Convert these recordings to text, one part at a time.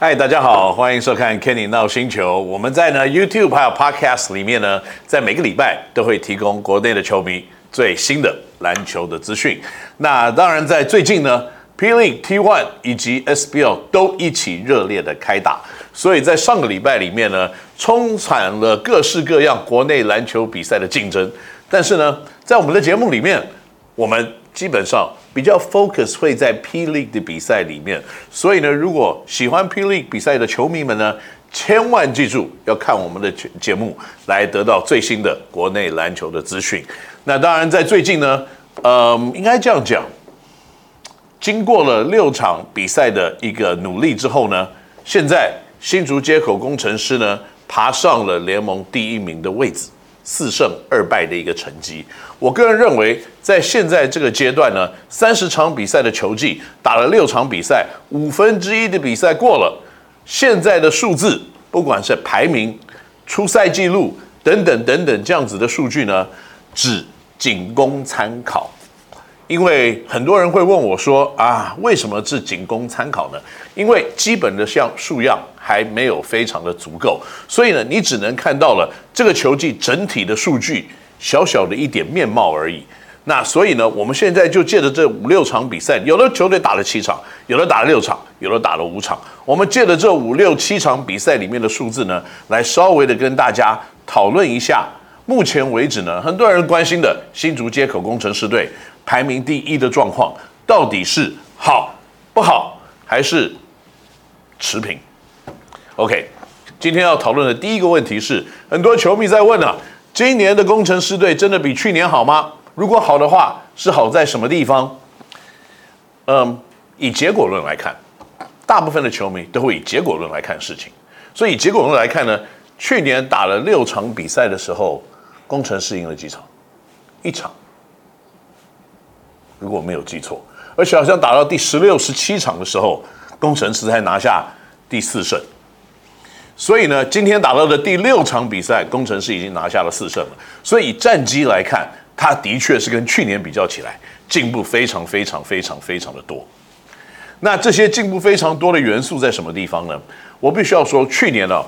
嗨，大家好，欢迎收看 Kenny 闹星球。我们在呢 YouTube 还有 Podcast 里面呢，在每个礼拜都会提供国内的球迷最新的篮球的资讯。那当然，在最近呢，P League T1 以及 SBL 都一起热烈的开打，所以在上个礼拜里面呢，充满了各式各样国内篮球比赛的竞争。但是呢，在我们的节目里面，我们基本上比较 focus 会在 P League 的比赛里面，所以呢，如果喜欢 P League 比赛的球迷们呢，千万记住要看我们的节目，来得到最新的国内篮球的资讯。那当然，在最近呢，呃，应该这样讲，经过了六场比赛的一个努力之后呢，现在新竹街口工程师呢，爬上了联盟第一名的位置。四胜二败的一个成绩，我个人认为，在现在这个阶段呢，三十场比赛的球季打了六场比赛，五分之一的比赛过了，现在的数字，不管是排名、出赛记录等等等等这样子的数据呢，只仅供参考。因为很多人会问我说啊，为什么是仅供参考呢？因为基本的像数样还没有非常的足够，所以呢，你只能看到了这个球季整体的数据小小的一点面貌而已。那所以呢，我们现在就借着这五六场比赛，有的球队打了七场，有的打了六场，有的打了五场，我们借着这五六七场比赛里面的数字呢，来稍微的跟大家讨论一下，目前为止呢，很多人关心的新竹街口工程师队。排名第一的状况到底是好不好，还是持平？OK，今天要讨论的第一个问题是，很多球迷在问啊，今年的工程师队真的比去年好吗？如果好的话，是好在什么地方？嗯，以结果论来看，大部分的球迷都会以结果论来看事情。所以以结果论来看呢，去年打了六场比赛的时候，工程师赢了几场？一场。如果没有记错，而且好像打到第十六、十七场的时候，工程师才拿下第四胜。所以呢，今天打到的第六场比赛，工程师已经拿下了四胜了。所以战绩来看，他的确是跟去年比较起来进步非常、非常、非常、非常的多。那这些进步非常多的元素在什么地方呢？我必须要说，去年呢、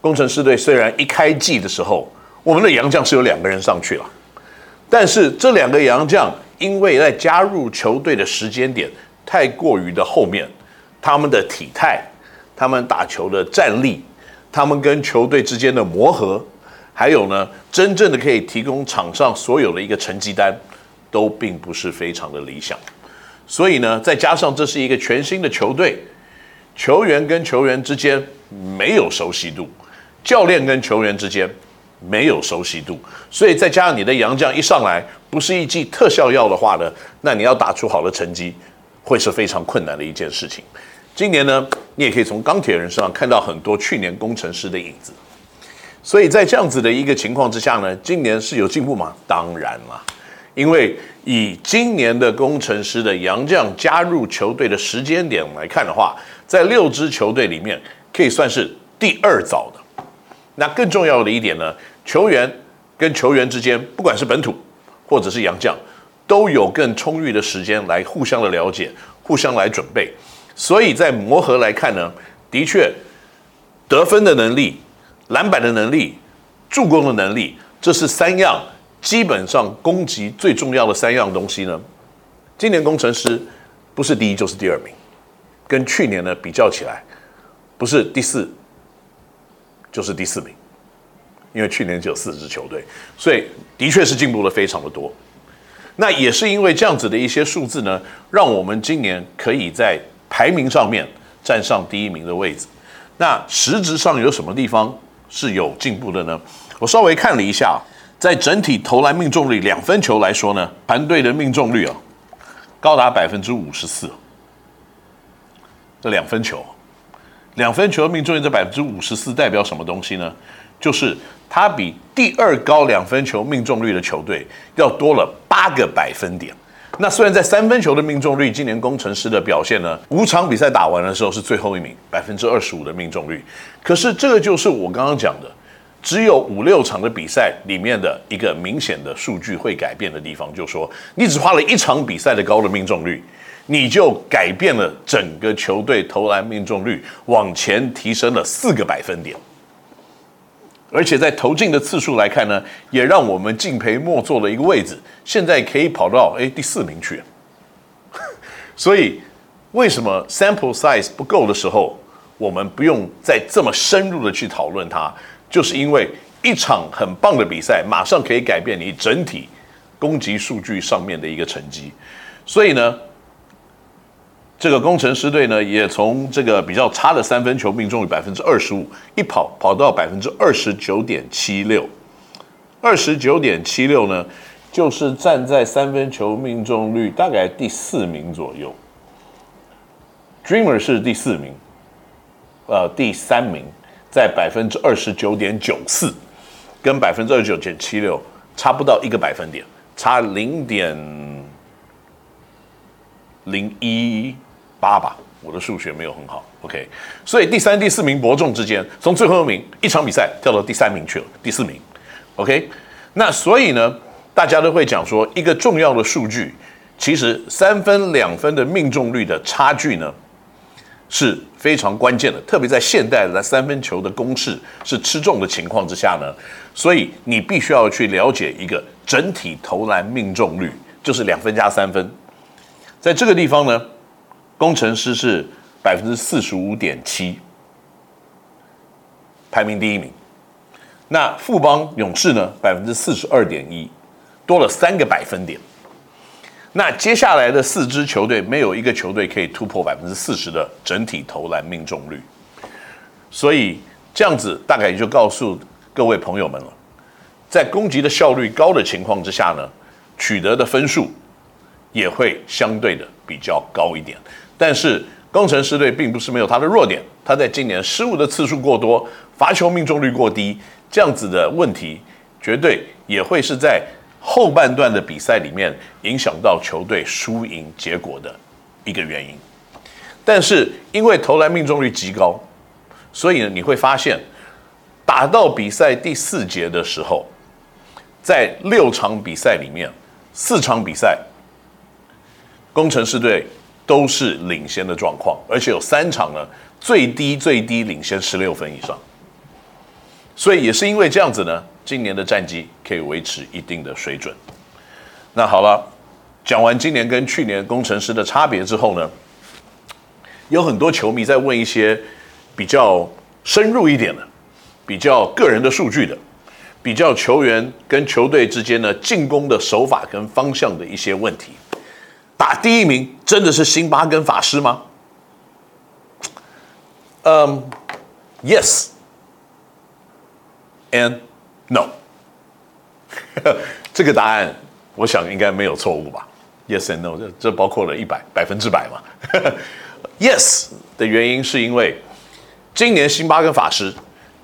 工程师队虽然一开季的时候，我们的洋将是有两个人上去了，但是这两个洋将。因为在加入球队的时间点太过于的后面，他们的体态、他们打球的战力、他们跟球队之间的磨合，还有呢，真正的可以提供场上所有的一个成绩单，都并不是非常的理想。所以呢，再加上这是一个全新的球队，球员跟球员之间没有熟悉度，教练跟球员之间。没有熟悉度，所以再加上你的洋将一上来不是一剂特效药的话呢，那你要打出好的成绩，会是非常困难的一件事情。今年呢，你也可以从钢铁人身上看到很多去年工程师的影子。所以在这样子的一个情况之下呢，今年是有进步吗？当然了，因为以今年的工程师的洋将加入球队的时间点来看的话，在六支球队里面可以算是第二早的。那更重要的一点呢，球员跟球员之间，不管是本土或者是杨绛，都有更充裕的时间来互相的了解，互相来准备。所以在磨合来看呢，的确得分的能力、篮板的能力、助攻的能力，这是三样基本上攻击最重要的三样东西呢。今年工程师不是第一就是第二名，跟去年呢比较起来，不是第四。就是第四名，因为去年只有四支球队，所以的确是进步了非常的多。那也是因为这样子的一些数字呢，让我们今年可以在排名上面站上第一名的位置。那实质上有什么地方是有进步的呢？我稍微看了一下，在整体投篮命中率两分球来说呢，团队的命中率啊高达百分之五十四，这两分球。两分球命中率在百分之五十四，代表什么东西呢？就是它比第二高两分球命中率的球队要多了八个百分点。那虽然在三分球的命中率，今年工程师的表现呢，五场比赛打完的时候是最后一名，百分之二十五的命中率。可是这个就是我刚刚讲的，只有五六场的比赛里面的一个明显的数据会改变的地方，就说你只花了一场比赛的高的命中率，你就改变了整个球队投篮命中率，往前提升了四个百分点。而且在投进的次数来看呢，也让我们敬陪末座的一个位置，现在可以跑到诶第四名去。所以，为什么 sample size 不够的时候，我们不用再这么深入的去讨论它？就是因为一场很棒的比赛，马上可以改变你整体攻击数据上面的一个成绩。所以呢，这个工程师队呢，也从这个比较差的三分球命中率百分之二十五，一跑跑到百分之二十九点七六，二十九点七六呢，就是站在三分球命中率大概第四名左右。Dreamer 是第四名，呃，第三名在百分之二十九点九四，跟百分之二十九点七六差不到一个百分点，差零点零一八吧。我的数学没有很好，OK。所以第三、第四名伯仲之间，从最后一名一场比赛跳到第三名去了，第四名，OK。那所以呢，大家都会讲说，一个重要的数据，其实三分、两分的命中率的差距呢，是非常关键的，特别在现代的三分球的攻势是吃重的情况之下呢，所以你必须要去了解一个整体投篮命中率，就是两分加三分，在这个地方呢，工程师是百分之四十五点七，排名第一名。那富邦勇士呢，百分之四十二点一，多了三个百分点。那接下来的四支球队没有一个球队可以突破百分之四十的整体投篮命中率，所以这样子大概也就告诉各位朋友们了，在攻击的效率高的情况之下呢，取得的分数也会相对的比较高一点。但是工程师队并不是没有他的弱点，他在今年失误的次数过多，罚球命中率过低，这样子的问题绝对也会是在。后半段的比赛里面，影响到球队输赢结果的一个原因。但是因为投篮命中率极高，所以呢，你会发现打到比赛第四节的时候，在六场比赛里面，四场比赛工程师队都是领先的状况，而且有三场呢，最低最低领先十六分以上。所以也是因为这样子呢。今年的战绩可以维持一定的水准。那好了，讲完今年跟去年工程师的差别之后呢，有很多球迷在问一些比较深入一点的、比较个人的数据的、比较球员跟球队之间的进攻的手法跟方向的一些问题。打第一名真的是辛巴跟法师吗？嗯，yes and No，这个答案我想应该没有错误吧？Yes and no，这这包括了一百百分之百嘛？Yes 的原因是因为今年辛巴跟法师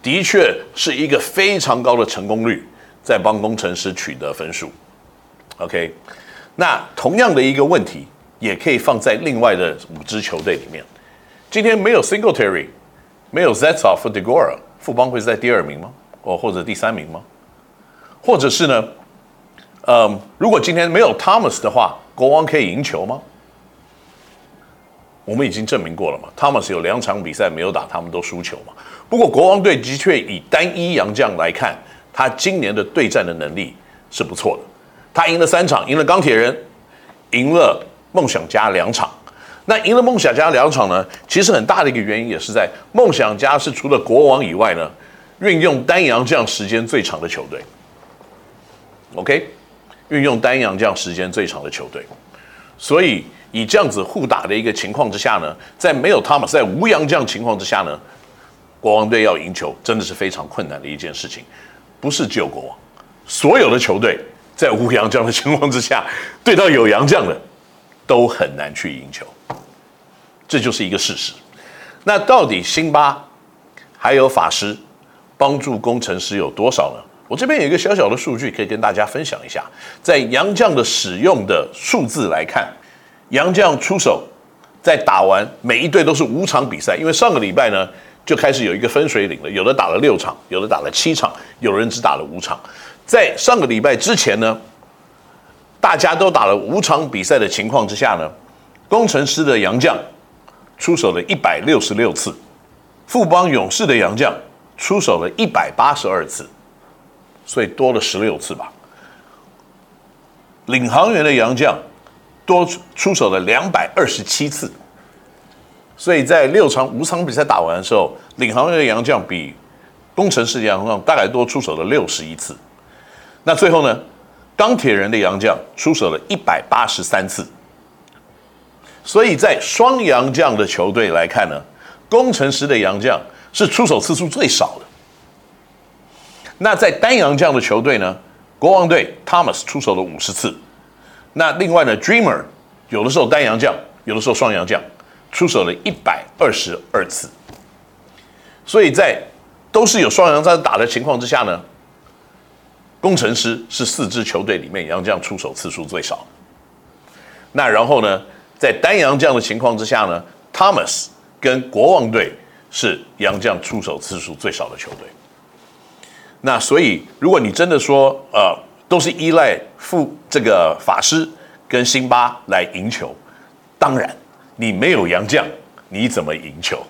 的确是一个非常高的成功率，在帮工程师取得分数。OK，那同样的一个问题也可以放在另外的五支球队里面。今天没有 Singletary，没有 Zetsov 和 Degora，富邦会是在第二名吗？哦，或者第三名吗？或者是呢？嗯，如果今天没有 Thomas 的话，国王可以赢球吗？我们已经证明过了嘛，Thomas 有两场比赛没有打，他们都输球嘛。不过国王队的确以单一洋将来看，他今年的对战的能力是不错的。他赢了三场，赢了钢铁人，赢了梦想家两场。那赢了梦想家两场呢？其实很大的一个原因也是在梦想家是除了国王以外呢。运用单洋将时间最长的球队，OK，运用单洋将时间最长的球队，所以以这样子互打的一个情况之下呢，在没有他们，在无洋将情况之下呢，国王队要赢球真的是非常困难的一件事情，不是只有国王，所有的球队在无洋将的情况之下，对到有洋将的都很难去赢球，这就是一个事实。那到底辛巴还有法师？帮助工程师有多少呢？我这边有一个小小的数据可以跟大家分享一下，在洋将的使用的数字来看，洋将出手在打完每一队都是五场比赛，因为上个礼拜呢就开始有一个分水岭了，有的打了六场，有的打了七场，有人只打了五场。在上个礼拜之前呢，大家都打了五场比赛的情况之下呢，工程师的杨将出手了一百六十六次，富邦勇士的杨将出手了一百八十二次，所以多了十六次吧。领航员的杨将多出手了两百二十七次，所以在六场五场比赛打完的时候，领航员的杨将比攻城狮的洋将大概多出手了六十一次。那最后呢，钢铁人的洋将出手了一百八十三次。所以在双洋将的球队来看呢，工程师的洋将是出手次数最少的。那在单洋将的球队呢，国王队 Thomas 出手了五十次。那另外呢，Dreamer 有的时候单洋将，有的时候双洋将，出手了一百二十二次。所以在都是有双洋在打的情况之下呢，工程师是四支球队里面杨将出手次数最少。那然后呢，在单杨将的情况之下呢，Thomas 跟国王队是杨将出手次数最少的球队。那所以，如果你真的说，呃，都是依赖副这个法师跟辛巴来赢球，当然你没有杨将，你怎么赢球？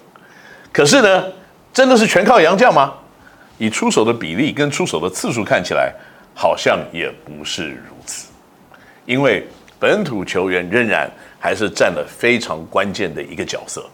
可是呢，真的是全靠杨将吗？以出手的比例跟出手的次数看起来，好像也不是如此，因为本土球员仍然。还是占了非常关键的一个角色。